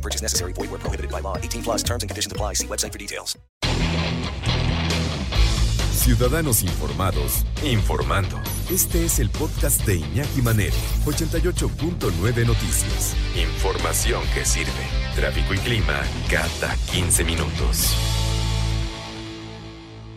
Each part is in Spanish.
No purchase necessary. Void where prohibited by law. 18 plus terms and conditions apply. See website for details. Ciudadanos informados, informando. Este es el podcast de Iñaki Manero, 88.9 Noticias. Información que sirve. Tráfico y clima cada 15 minutos.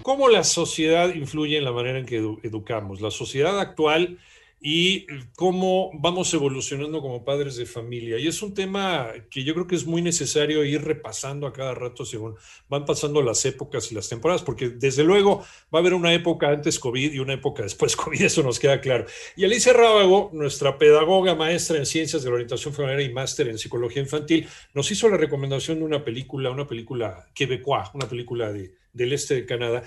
¿Cómo la sociedad influye en la manera en que edu- educamos? La sociedad actual y cómo vamos evolucionando como padres de familia. Y es un tema que yo creo que es muy necesario ir repasando a cada rato según van pasando las épocas y las temporadas, porque desde luego va a haber una época antes COVID y una época después COVID, eso nos queda claro. Y Alicia Rábago, nuestra pedagoga, maestra en ciencias de la orientación familiar y máster en psicología infantil, nos hizo la recomendación de una película, una película quebecoa, una película de, del este de Canadá,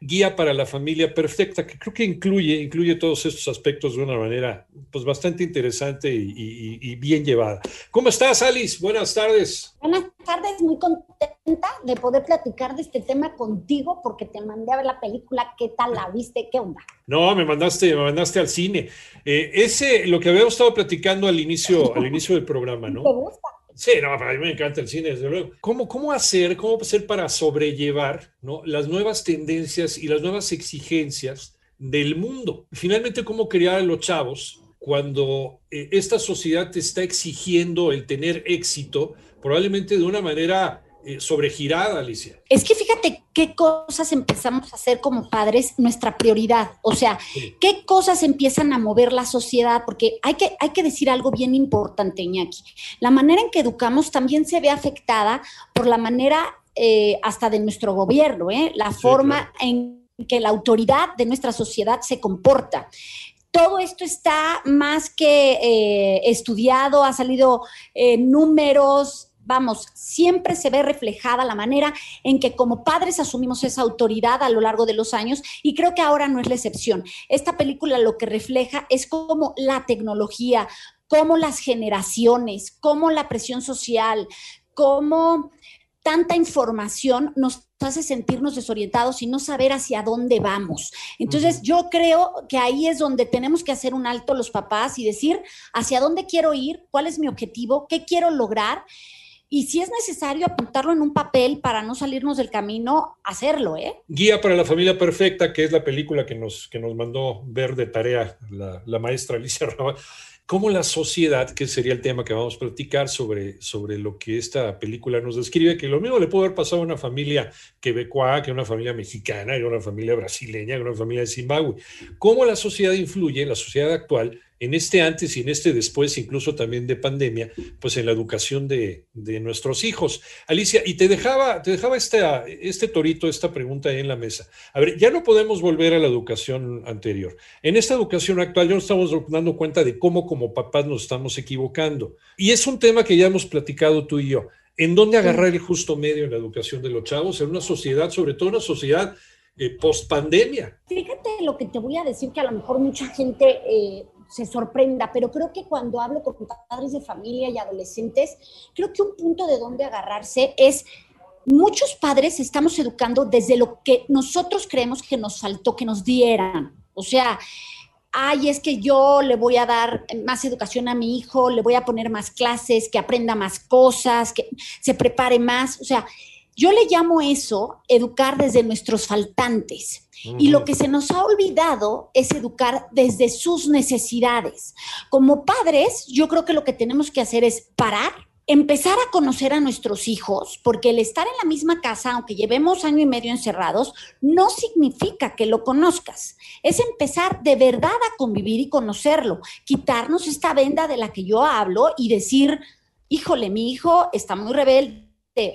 Guía para la familia perfecta, que creo que incluye, incluye todos estos aspectos de una manera pues, bastante interesante y, y- y bien llevada. ¿Cómo estás, Alice? Buenas tardes. Buenas tardes, muy contenta de poder platicar de este tema contigo porque te mandé a ver la película, ¿qué tal la viste? ¿Qué onda? No, me mandaste, me mandaste al cine. Eh, ese, lo que habíamos estado platicando al inicio, al inicio del programa, ¿no? ¿Te gusta? Sí, no, para mí me encanta el cine, desde luego. ¿Cómo, cómo hacer, cómo hacer para sobrellevar ¿no? las nuevas tendencias y las nuevas exigencias del mundo? Finalmente, ¿cómo criar a los chavos cuando eh, esta sociedad te está exigiendo el tener éxito, probablemente de una manera eh, sobregirada, Alicia? Es que fíjate qué cosas empezamos a hacer como padres nuestra prioridad. O sea, Sí. qué cosas empiezan a mover la sociedad, porque hay que, hay que decir algo bien importante, Iñaki. La manera en que educamos también se ve afectada por la manera eh, hasta de nuestro gobierno, ¿eh? la Sí, forma en que la autoridad de nuestra sociedad se comporta. Todo esto está más que eh, estudiado, ha salido eh, números, vamos, siempre se ve reflejada la manera en que como padres asumimos esa autoridad a lo largo de los años y creo que ahora no es la excepción. Esta película lo que refleja es cómo la tecnología, cómo las generaciones, cómo la presión social, cómo tanta información nos hace sentirnos desorientados y no saber hacia dónde vamos. Entonces, yo creo que ahí es donde tenemos que hacer un alto los papás y decir hacia dónde quiero ir, cuál es mi objetivo, qué quiero lograr y si es necesario apuntarlo en un papel para no salirnos del camino, hacerlo, ¿eh? Guía para la familia perfecta, que es la película que nos, que nos mandó ver de tarea la, la maestra Alicia Raba. Cómo la sociedad, que sería el tema que vamos a platicar sobre, sobre lo que esta película nos describe, que lo mismo le puede haber pasado a una familia quebecoa, que a una familia mexicana, que a una familia brasileña, que a una familia de Zimbabue. Cómo la sociedad influye, la sociedad actual, en este antes y en este después, incluso también de pandemia, pues en la educación de, de nuestros hijos. Alicia, y te dejaba, te dejaba esta, este torito, esta pregunta ahí en la mesa. A ver, ya no podemos volver a la educación anterior. En esta educación actual ya nos estamos dando cuenta de cómo como papás nos estamos equivocando. Y es un tema que ya hemos platicado tú y yo. ¿En dónde agarrar el justo medio en la educación de los chavos? En una sociedad, sobre todo una sociedad eh, post pandemia. Fíjate lo que te voy a decir, que a lo mejor mucha gente eh, se sorprenda, pero creo que cuando hablo con padres de familia y adolescentes, creo que un punto de donde agarrarse es muchos padres estamos educando desde lo que nosotros creemos que nos faltó que nos dieran. O sea, ay, es que yo le voy a dar más educación a mi hijo, le voy a poner más clases, que aprenda más cosas, que se prepare más. O sea, yo le llamo eso educar desde nuestros faltantes. Y lo que se nos ha olvidado es educar desde sus necesidades. Como padres, yo creo que lo que tenemos que hacer es parar, empezar a conocer a nuestros hijos, porque el estar en la misma casa, aunque llevemos año y medio encerrados, no significa que lo conozcas. Es empezar de verdad a convivir y conocerlo, quitarnos esta venda de la que yo hablo y decir, híjole, mi hijo está muy rebelde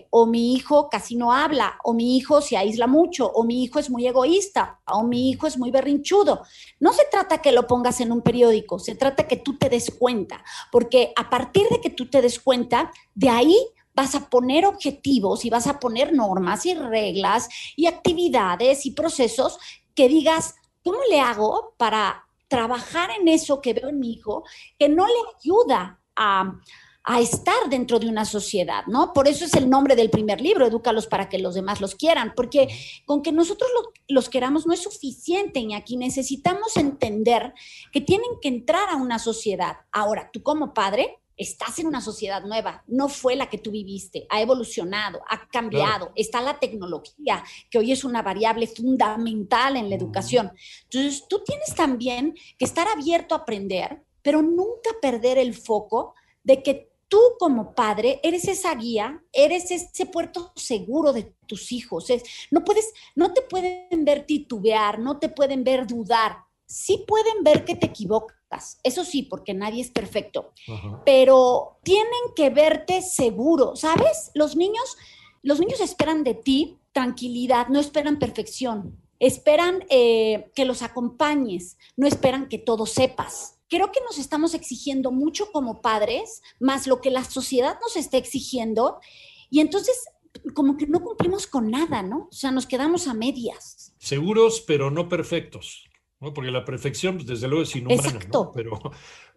o mi hijo casi no habla, o mi hijo se aísla mucho, o mi hijo es muy egoísta, o mi hijo es muy berrinchudo. No se trata que lo pongas en un periódico, se trata que tú te des cuenta, porque a partir de que tú te des cuenta, de ahí vas a poner objetivos y vas a poner normas y reglas y actividades y procesos que digas, ¿cómo le hago para trabajar en eso que veo en mi hijo que no le ayuda a, estar dentro de una sociedad, ¿no? Por eso es el nombre del primer libro, Edúcalos para que los demás los quieran, porque con que nosotros los queramos no es suficiente, y aquí necesitamos entender que tienen que entrar a una sociedad. Ahora, tú como padre estás en una sociedad nueva, no fue la que tú viviste, ha evolucionado, ha cambiado, está la tecnología, que hoy es una variable fundamental en la educación. Entonces, tú tienes también que estar abierto a aprender, pero nunca perder el foco de que tú como padre eres esa guía, eres ese puerto seguro de tus hijos. no puedes, no te pueden ver titubear, no te pueden ver dudar. Sí pueden ver que te equivocas eso sí, porque nadie es perfecto, pero tienen que verte seguro, ¿sabes? Los niños, los niños esperan de ti tranquilidad, no esperan perfección, esperan eh, que los acompañes, no esperan que todo sepas. Creo que nos estamos exigiendo mucho como padres, más lo que la sociedad nos está exigiendo, y entonces como que no cumplimos con nada, ¿no? O sea, nos quedamos a medias. Seguros, pero no perfectos. Porque la perfección, pues, desde luego, es inhumana, ¿no? Pero,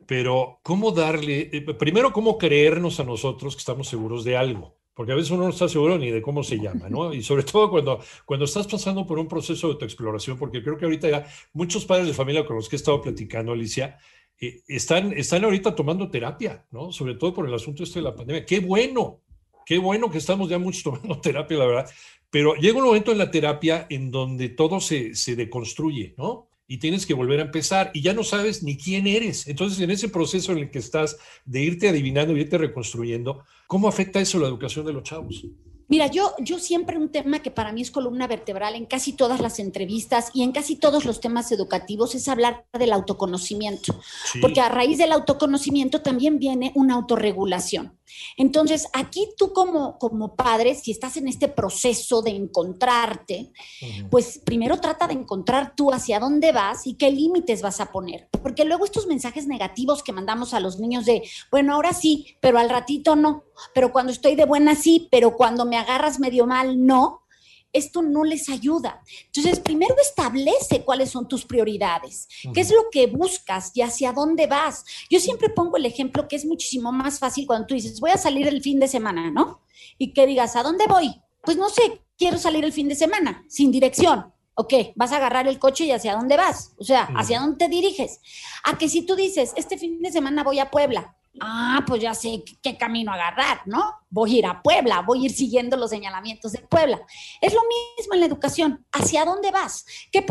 pero, ¿cómo darle, eh, primero, cómo creernos a nosotros que estamos seguros de algo? Porque a veces uno no está seguro ni de cómo se llama, ¿no? Y sobre todo cuando, cuando estás pasando por un proceso de autoexploración, porque creo que ahorita ya muchos padres de familia con los que he estado platicando, Alicia, eh, están, están ahorita tomando terapia, ¿no? Sobre todo por el asunto este de la pandemia. ¡Qué bueno! Qué bueno que estamos ya muchos tomando terapia, la verdad. Pero llega un momento en la terapia en donde todo se, se deconstruye, ¿no? y tienes que volver a empezar y ya no sabes ni quién eres. Entonces, en ese proceso en el que estás de irte adivinando y irte reconstruyendo, ¿cómo afecta eso la educación de los chavos? Mira, yo, yo siempre un tema que para mí es columna vertebral en casi todas las entrevistas y en casi todos los temas educativos es hablar del autoconocimiento, porque a raíz del autoconocimiento también viene una autorregulación. Entonces, aquí tú como, como padre, si estás en este proceso de encontrarte, pues primero trata de encontrar tú hacia dónde vas y qué límites vas a poner. Porque luego estos mensajes negativos que mandamos a los niños de, bueno, ahora sí, pero al ratito no, pero cuando estoy de buena sí, pero cuando me agarras medio mal no, esto no les ayuda. Entonces, primero establece cuáles son tus prioridades, qué es lo que buscas y hacia dónde vas. Yo siempre pongo el ejemplo que es muchísimo más fácil cuando tú dices, voy a salir el fin de semana, ¿no? Y que digas, ¿a dónde voy? Pues no sé, quiero salir el fin de semana, sin dirección. Ok, vas a agarrar el coche y hacia dónde vas, o sea, hacia dónde te diriges. A que si tú dices, este fin de semana voy a Puebla, ah, pues ya sé qué camino agarrar, ¿no? Voy a ir a Puebla, voy a ir siguiendo los señalamientos de Puebla. Es lo mismo en la educación. ¿Hacia dónde vas? ¿Qué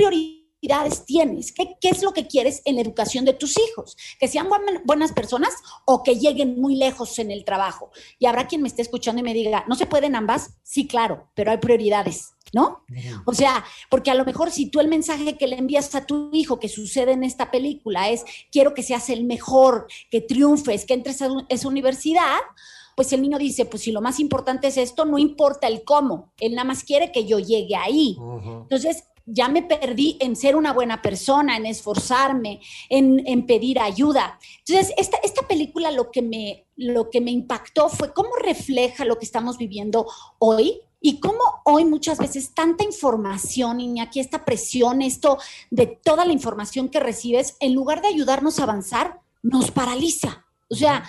prioridades tienes? ¿Qué, ¿Qué, es lo que quieres en la educación de tus hijos? ¿Que sean buenas personas o que lleguen muy lejos en el trabajo? Y habrá quien me esté escuchando y me diga, ¿no se pueden ambas? Sí, claro, pero hay prioridades. ¿no? O sea, porque a lo mejor si tú el mensaje que le envías a tu hijo que sucede en esta película es, quiero que seas el mejor, que triunfes, que entres a esa universidad, pues el niño dice, pues si lo más importante es esto, no importa el cómo, él nada más quiere que yo llegue ahí. Entonces, ya me perdí en ser una buena persona, en esforzarme, en, en pedir ayuda. Entonces, esta, esta película lo que, me, lo que me impactó fue cómo refleja lo que estamos viviendo hoy y cómo hoy muchas veces tanta información, y aquí esta presión, esto de toda la información que recibes, en lugar de ayudarnos a avanzar, nos paraliza. O sea,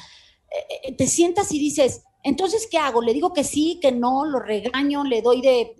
eh, eh, te sientas y dices, entonces, ¿qué hago? Le digo que sí, que no, lo regaño, le doy de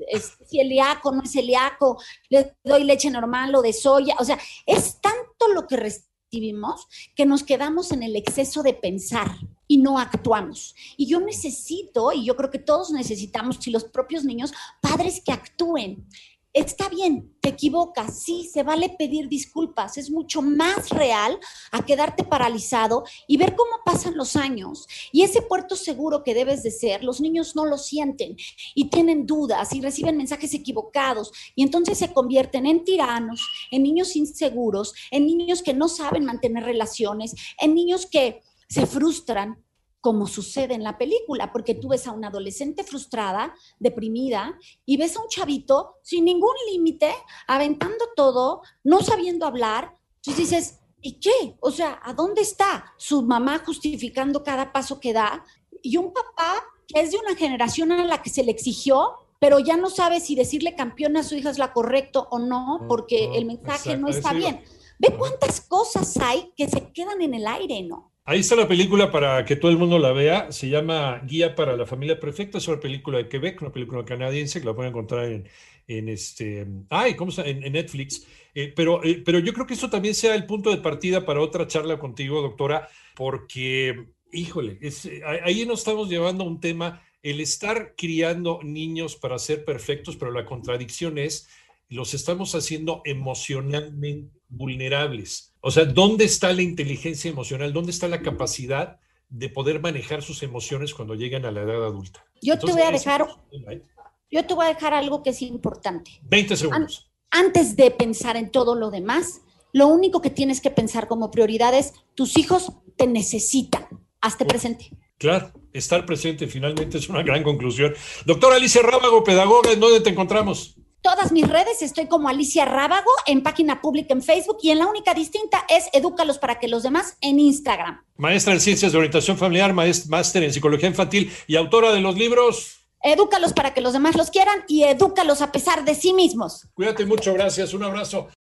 si celíaco, no es celíaco, le doy leche normal o de soya. O sea, es tanto lo que recibimos que nos quedamos en el exceso de pensar y no actuamos. Y yo necesito, y yo creo que todos necesitamos, y los propios niños, padres que actúen. Está bien, te equivocas, sí, se vale pedir disculpas, es mucho más real a quedarte paralizado y ver cómo pasan los años. Y ese puerto seguro que debes de ser, los niños no lo sienten y tienen dudas y reciben mensajes equivocados y entonces se convierten en tiranos, en niños inseguros, en niños que no saben mantener relaciones, en niños que se frustran, como sucede en la película, porque tú ves a una adolescente frustrada, deprimida, y ves a un chavito sin ningún límite, aventando todo, no sabiendo hablar. Entonces dices, ¿y qué? O sea, ¿a dónde está su mamá justificando cada paso que da? Y un papá que es de una generación a la que se le exigió, pero ya no sabe si decirle campeona a su hija es la correcto o no, porque el mensaje no está bien. Ve cuántas cosas hay que se quedan en el aire, ¿no? Ahí está la película para que todo el mundo la vea. Se llama Guía para la Familia Perfecta. Es una película de Quebec, una película canadiense que la pueden encontrar en, en este. Ay, ¿cómo está? En, Netflix. Eh, pero, eh, pero yo creo que eso también sea el punto de partida para otra charla contigo, doctora, porque, híjole, es, ahí nos estamos llevando a un tema, el estar criando niños para ser perfectos, pero la contradicción es, los estamos haciendo emocionalmente vulnerables. O sea, ¿dónde está la inteligencia emocional? ¿Dónde está la capacidad de poder manejar sus emociones cuando llegan a la edad adulta? Yo te voy a dejar, ¿eh? yo te voy a dejar algo que es importante. 20 segundos. Antes de pensar en todo lo demás, lo único que tienes que pensar como prioridad es tus hijos te necesitan. Hazte presente. Claro, estar presente finalmente es una gran conclusión. Doctora Alicia Rábago, pedagoga, ¿en dónde te encontramos? Todas mis redes estoy como Alicia Rábago en página pública en Facebook y en la única distinta es Edúcalos para que los demás en Instagram. Maestra en Ciencias de Orientación Familiar, máster en Psicología Infantil y autora de los libros. Edúcalos para que los demás los quieran y edúcalos a pesar de sí mismos. Cuídate mucho, gracias, un abrazo.